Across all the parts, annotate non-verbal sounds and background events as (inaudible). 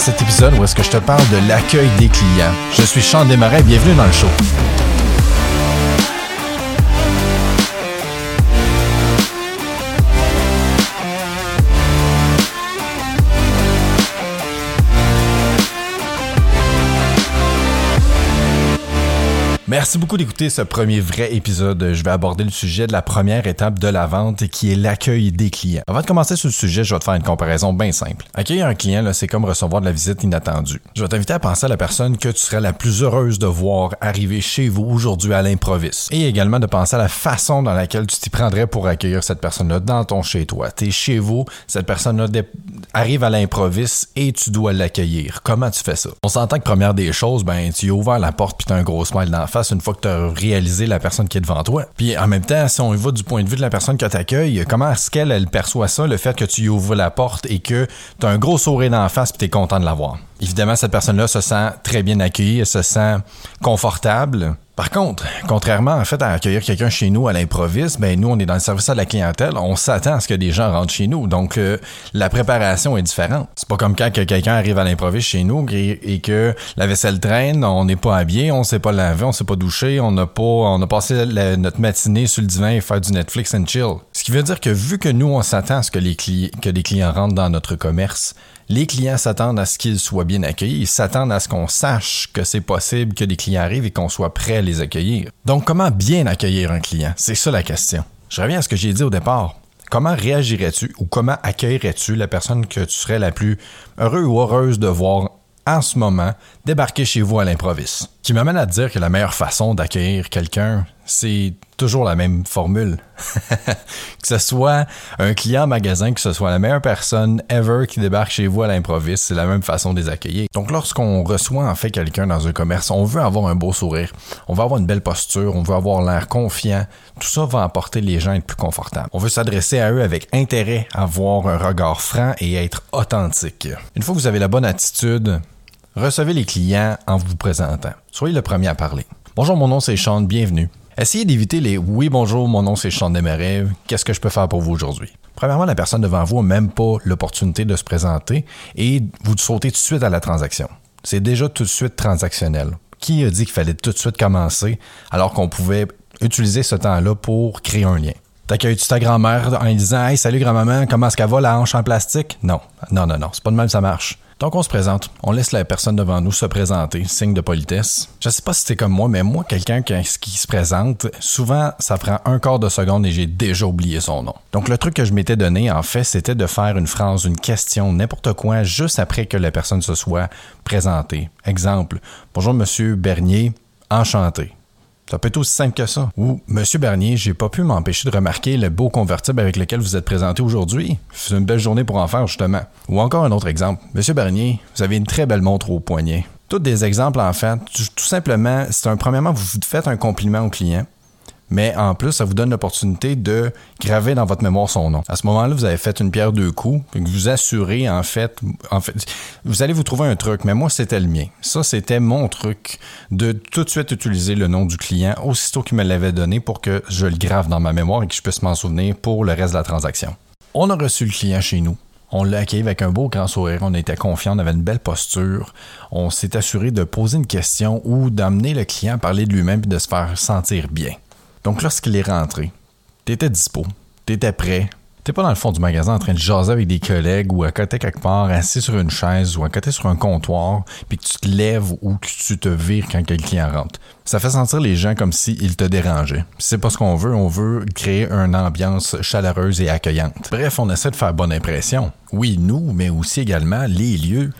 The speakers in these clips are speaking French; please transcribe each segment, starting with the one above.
cet épisode où est-ce que je te parle de l'accueil des clients. Je suis Sean Desmarais, bienvenue dans le show. Merci beaucoup d'écouter ce premier vrai épisode. Je vais aborder le sujet de la première étape de la vente qui est l'accueil des clients. Avant de commencer sur le sujet, je vais te faire une comparaison bien simple. Accueillir un client, c'est comme recevoir de la visite inattendue. Je vais t'inviter à penser à la personne que tu serais la plus heureuse de voir arriver chez vous aujourd'hui à l'improviste. Et également de penser à la façon dans laquelle tu t'y prendrais pour accueillir cette personne-là dans ton chez-toi. Tu es chez vous, cette personne-là arrive à l'improviste et tu dois l'accueillir. Comment tu fais ça? On s'entend que première des choses, ben tu as ouvert la porte puis tu as un gros smile d'en face une fois que tu réalisé la personne qui est devant toi. Puis en même temps, si on y va du point de vue de la personne qui t'accueille, comment est-ce qu'elle elle perçoit ça, le fait que tu y ouvres la porte et que tu as un gros sourire dans la face puis tu es content de l'avoir? Évidemment, cette personne-là se sent très bien accueillie, elle se sent confortable. Par contre, contrairement en fait à accueillir quelqu'un chez nous à l'improviste, ben nous on est dans le service à la clientèle, on s'attend à ce que des gens rentrent chez nous. Donc euh, la préparation est différente. C'est pas comme quand quelqu'un arrive à l'improviste chez nous et, que la vaisselle traîne, on n'est pas habillé, on s'est pas lavé, on s'est pas douché, on n'a pas on a passé notre matinée sur le divan et faire du Netflix and chill. Ce qui veut dire que vu que nous on s'attend à ce que les que des clients rentrent dans notre commerce, les clients s'attendent à ce qu'ils soient bien accueillis. Ils s'attendent à ce qu'on sache que c'est possible que des clients arrivent et qu'on soit prêt à les accueillir. Donc, comment bien accueillir un client? C'est ça la question. Je reviens à ce que j'ai dit au départ. Comment réagirais-tu ou comment accueillerais-tu la personne que tu serais la plus heureux ou heureuse de voir en ce moment débarquer chez vous à l'improviste. Qui m'amène à dire que la meilleure façon d'accueillir quelqu'un, c'est toujours la même formule. (laughs) que ce soit un client magasin, que ce soit la meilleure personne ever qui débarque chez vous à l'improviste, c'est la même façon de les accueillir. Donc lorsqu'on reçoit en fait quelqu'un dans un commerce, on veut avoir un beau sourire, on veut avoir une belle posture, on veut avoir l'air confiant. Tout ça va apporter les gens à être plus confortables. On veut s'adresser à eux avec intérêt, avoir un regard franc et être authentique. Une fois que vous avez la bonne attitude, recevez les clients en vous présentant. Soyez le premier à parler. Bonjour, mon nom c'est Sean, bienvenue. Essayez d'éviter les oui, bonjour, mon nom c'est Sean Desmarais, qu'est-ce que je peux faire pour vous aujourd'hui? Premièrement, la personne devant vous n'a même pas l'opportunité de se présenter et vous sautez tout de suite à la transaction. C'est déjà tout de suite transactionnel. Qui a dit qu'il fallait tout de suite commencer alors qu'on pouvait utiliser ce temps-là pour créer un lien? T'accueilles-tu ta grand-mère en disant Hey, salut grand-maman, comment est-ce qu'elle va la hanche en plastique? Non, non, non, non, c'est pas de même ça marche. Donc on se présente, on laisse la personne devant nous se présenter, signe de politesse. Je sais pas si c'est comme moi, mais moi, quelqu'un qui, se présente, souvent ça prend un quart de seconde et j'ai déjà oublié son nom. Donc le truc que je m'étais donné, en fait, c'était de faire une phrase, une question, n'importe quoi, juste après que la personne se soit présentée. Exemple, bonjour monsieur Bernier, enchanté. Ça peut être aussi simple que ça. Ou, Monsieur Bernier, j'ai pas pu m'empêcher de remarquer le beau convertible avec lequel vous êtes présenté aujourd'hui. C'est une belle journée pour en faire, justement. Ou encore un autre exemple. Monsieur Bernier, vous avez une très belle montre au poignet. Tous des exemples, en fait. Tout simplement, c'est un, premièrement, vous faites un compliment au client mais en plus, ça vous donne l'opportunité de graver dans votre mémoire son nom. À ce moment-là, vous avez fait une pierre deux coups, vous assurez en fait, en fait, vous allez vous trouver un truc, mais moi c'était le mien. Ça c'était mon truc de tout de suite utiliser le nom du client aussitôt qu'il me l'avait donné pour que je le grave dans ma mémoire et que je puisse m'en souvenir pour le reste de la transaction. On a reçu le client chez nous. On l'a accueilli avec un beau grand sourire, on était confiant, on avait une belle posture. On s'est assuré de poser une question ou d'amener le client à parler de lui-même et de se faire sentir bien. Donc lorsqu'il est rentré, t'étais dispo, t'étais prêt, t'es pas dans le fond du magasin en train de jaser avec des collègues ou à côté quelque part, assis sur une chaise ou à côté sur un comptoir, puis que tu te lèves ou que tu te vires quand quelqu'un rentre. Ça fait sentir les gens comme s'ils te dérangeaient. C'est pas ce qu'on veut, on veut créer une ambiance chaleureuse et accueillante. Bref, on essaie de faire bonne impression. Oui, nous, mais aussi également les lieux.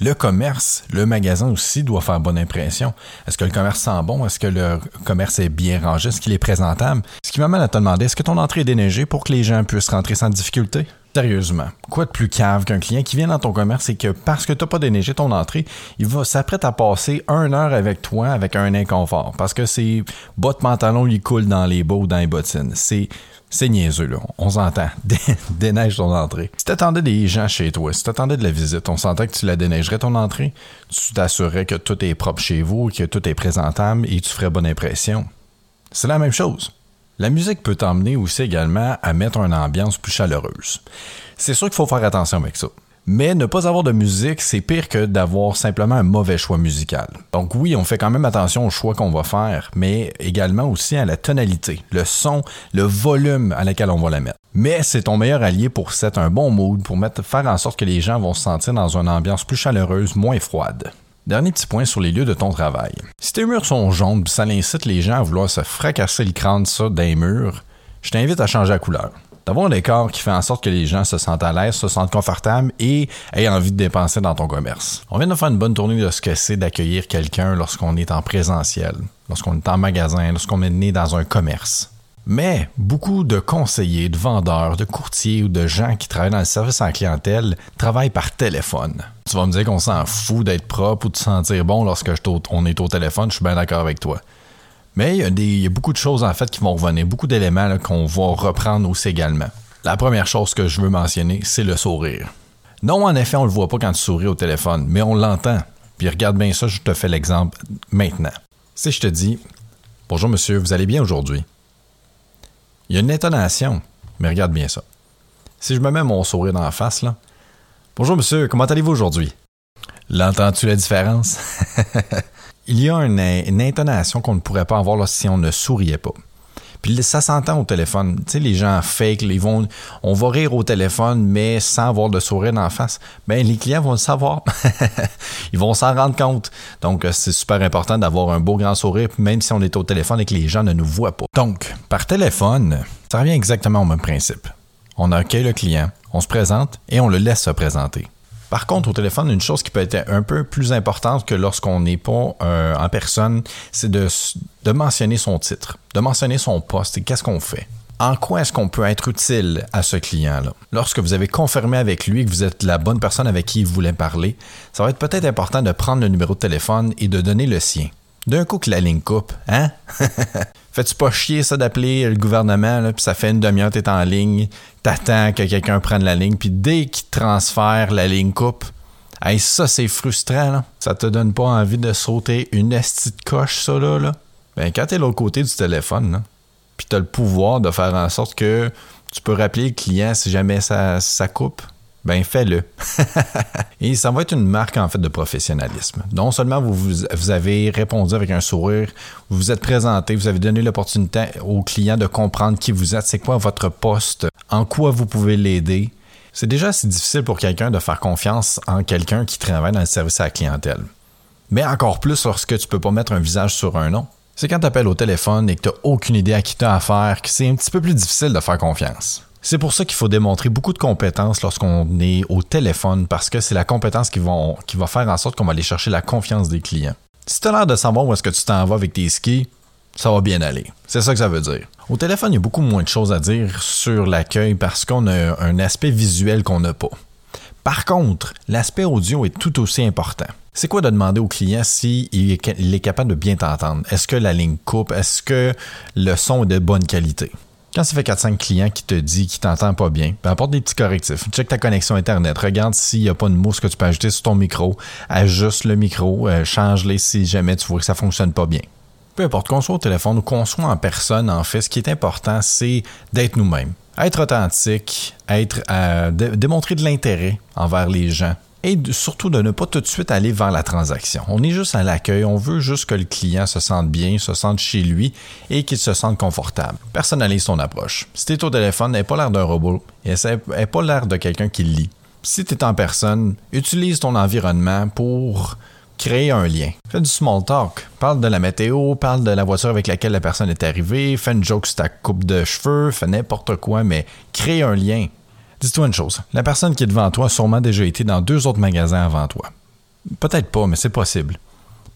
Le commerce, le magasin aussi doit faire bonne impression. Est-ce que le commerce sent bon? Est-ce que le commerce est bien rangé? Est-ce qu'il est présentable? Ce qui m'amène à te demander, est-ce que ton entrée est déneigée pour que les gens puissent rentrer sans difficulté? Sérieusement, quoi de plus cave qu'un client qui vient dans ton commerce et que parce que tu n'as pas déneigé ton entrée, il va s'apprête à passer une heure avec toi avec un inconfort parce que ses bottes pantalon lui coulent dans les bas dans les bottines. C'est c'est niaiseux, là. On s'entend. (laughs) Déneige ton entrée. Si t'attendais des gens chez toi, si t'attendais de la visite, on s'entend que tu la déneigerais ton entrée. Tu t'assurerais que tout est propre chez vous, que tout est présentable et tu ferais bonne impression. C'est la même chose. La musique peut t'emmener aussi également à mettre une ambiance plus chaleureuse. C'est sûr qu'il faut faire attention avec ça. Mais ne pas avoir de musique, c'est pire que d'avoir simplement un mauvais choix musical. Donc oui, on fait quand même attention au choix qu'on va faire, mais également aussi à la tonalité, le son, le volume à laquelle on va la mettre. Mais c'est ton meilleur allié pour set un bon mood, pour mettre, faire en sorte que les gens vont se sentir dans une ambiance plus chaleureuse, moins froide. Dernier petit point sur les lieux de ton travail. Si tes murs sont jaunes, ça incite les gens à vouloir se fracasser le crâne ça d'un mur, je t'invite à changer la couleur. D'avoir un décor qui fait en sorte que les gens se sentent à l'aise, se sentent confortables et aient envie de dépenser dans ton commerce. On vient de faire une bonne tournée de ce que c'est d'accueillir quelqu'un lorsqu'on est en présentiel, lorsqu'on est en magasin, lorsqu'on est né dans un commerce. Mais beaucoup de conseillers, de vendeurs, de courtiers ou de gens qui travaillent dans le service en clientèle travaillent par téléphone. Tu vas me dire qu'on s'en fout d'être propre ou de sentir bon lorsque on est au téléphone, je suis bien d'accord avec toi. Mais il y, a beaucoup de choses en fait qui vont revenir, beaucoup d'éléments qu'on va reprendre aussi également. La première chose que je veux mentionner, c'est le sourire. Non, en effet, on le voit pas quand tu souris au téléphone, mais on l'entend. Puis regarde bien ça, je te fais l'exemple maintenant. Si je te dis Bonjour monsieur, vous allez bien aujourd'hui? Il y a une intonation, mais regarde bien ça. Si je me mets mon sourire dans la face, là. Bonjour monsieur, comment allez-vous aujourd'hui? L'entends-tu la différence? (laughs) Il y a une, intonation qu'on ne pourrait pas avoir si on ne souriait pas. Puis ça s'entend au téléphone. Tu sais, les gens fake, ils vont, on va rire au téléphone, mais sans avoir de sourire en face. Ben, les clients vont le savoir. (laughs) ils vont s'en rendre compte. Donc, c'est super important d'avoir un beau grand sourire, même si on est au téléphone et que les gens ne nous voient pas. Donc, par téléphone, ça revient exactement au même principe. On accueille le client, on se présente et on le laisse se présenter. Par contre, au téléphone, une chose qui peut être un peu plus importante que lorsqu'on n'est pas euh, en personne, c'est de, de mentionner son titre, de mentionner son poste et qu'est-ce qu'on fait. En quoi est-ce qu'on peut être utile à ce client-là? Lorsque vous avez confirmé avec lui que vous êtes la bonne personne avec qui il voulait parler, ça va être peut-être important de prendre le numéro de téléphone et de donner le sien. D'un coup que la ligne coupe, hein? (laughs) Fais-tu pas chier ça d'appeler le gouvernement, là, puis ça fait une demi-heure t'es en ligne, t'attends que quelqu'un prenne la ligne, puis dès qu'il transfère, la ligne coupe. Hey, ça, c'est frustrant, là. Ça te donne pas envie de sauter une petite coche, ça, là, là. Ben, quand t'es l'autre côté du téléphone, là, puis t'as le pouvoir de faire en sorte que tu peux rappeler le client si jamais ça, ça coupe, ben fais-le. (laughs) et ça va être une marque en fait de professionnalisme. Non seulement vous, vous, avez répondu avec un sourire, vous vous êtes présenté, vous avez donné l'opportunité au client de comprendre qui vous êtes, c'est quoi votre poste, en quoi vous pouvez l'aider. C'est déjà assez difficile pour quelqu'un de faire confiance en quelqu'un qui travaille dans le service à la clientèle. Mais encore plus lorsque tu peux pas mettre un visage sur un nom. C'est quand tu appelles au téléphone et que tu n'as aucune idée à qui tu as affaire que c'est un petit peu plus difficile de faire confiance. C'est pour ça qu'il faut démontrer beaucoup de compétences lorsqu'on est au téléphone parce que c'est la compétence qui, va faire en sorte qu'on va aller chercher la confiance des clients. Si tu as l'air de savoir où est-ce que tu t'en vas avec tes skis, ça va bien aller. C'est ça que ça veut dire. Au téléphone, il y a beaucoup moins de choses à dire sur l'accueil parce qu'on a un aspect visuel qu'on n'a pas. Par contre, l'aspect audio est tout aussi important. C'est quoi de demander au client s'il est capable de bien t'entendre? Est-ce que la ligne coupe? Est-ce que le son est de bonne qualité? Quand ça fait 4-5 clients qui te dit qu'ils t'entendent pas bien, ben apporte des petits correctifs. Check ta connexion Internet. Regarde s'il n'y a pas de mousse que tu peux ajouter sur ton micro. Ajuste le micro. Euh, change-les si jamais tu vois que ça fonctionne pas bien. Peu importe, qu'on soit au téléphone ou qu'on soit en personne, en fait, ce qui est important, c'est d'être nous-mêmes. Être authentique, être, euh, démontrer de l'intérêt envers les gens, et surtout de ne pas tout de suite aller vers la transaction. On est juste à l'accueil, on veut juste que le client se sente bien, se sente chez lui et qu'il se sente confortable. Personnalise ton approche. Si tu es au téléphone, n'aie pas l'air d'un robot et n'aie pas l'air de quelqu'un qui lit. Si tu es en personne, utilise ton environnement pour créer un lien. Fais du small talk. Parle de la météo, parle de la voiture avec laquelle la personne est arrivée, fais une joke sur ta coupe de cheveux, fais n'importe quoi, mais crée un lien. Dis-toi une chose, la personne qui est devant toi a sûrement déjà été dans deux autres magasins avant toi. Peut-être pas, mais c'est possible.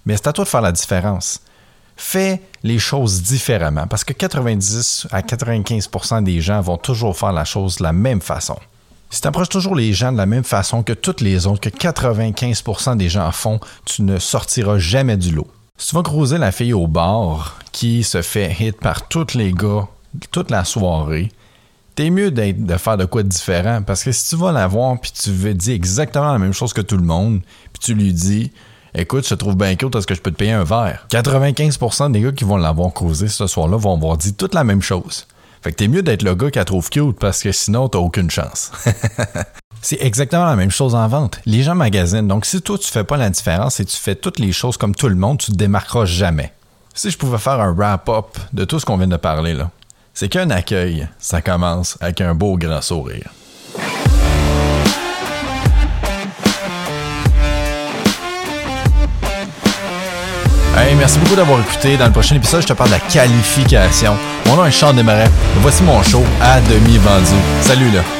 Mais c'est à toi de faire la différence. Fais les choses différemment parce que 90 à 95% des gens vont toujours faire la chose de la même façon. Si tu approches toujours les gens de la même façon que toutes les autres, que 95% des gens font, tu ne sortiras jamais du lot. Si tu vas croiser la fille au bar qui se fait hit par tous les gars toute la soirée, t'es mieux de faire de quoi de différent. Parce que si tu vas la voir puis tu veux dire exactement la même chose que tout le monde, puis tu lui dis Écoute, je te trouve bien cute, est-ce que je peux te payer un verre? 95% des gars qui vont l'avoir causé ce soir-là vont avoir dit toute la même chose. Fait que t'es mieux d'être le gars qui la trouve cute parce que sinon t'as aucune chance. (laughs) C'est exactement la même chose en vente. Les gens magasinent. Donc, si toi, tu fais pas la différence et tu fais toutes les choses comme tout le monde, tu te démarqueras jamais. Si je pouvais faire un wrap-up de tout ce qu'on vient de parler, là, c'est qu'un accueil, ça commence avec un beau grand sourire. Hey, merci beaucoup d'avoir écouté. Dans le prochain épisode, je te parle de la qualification. Mon nom est Sean Desmarais. Voici mon show à demi vendu. Salut là!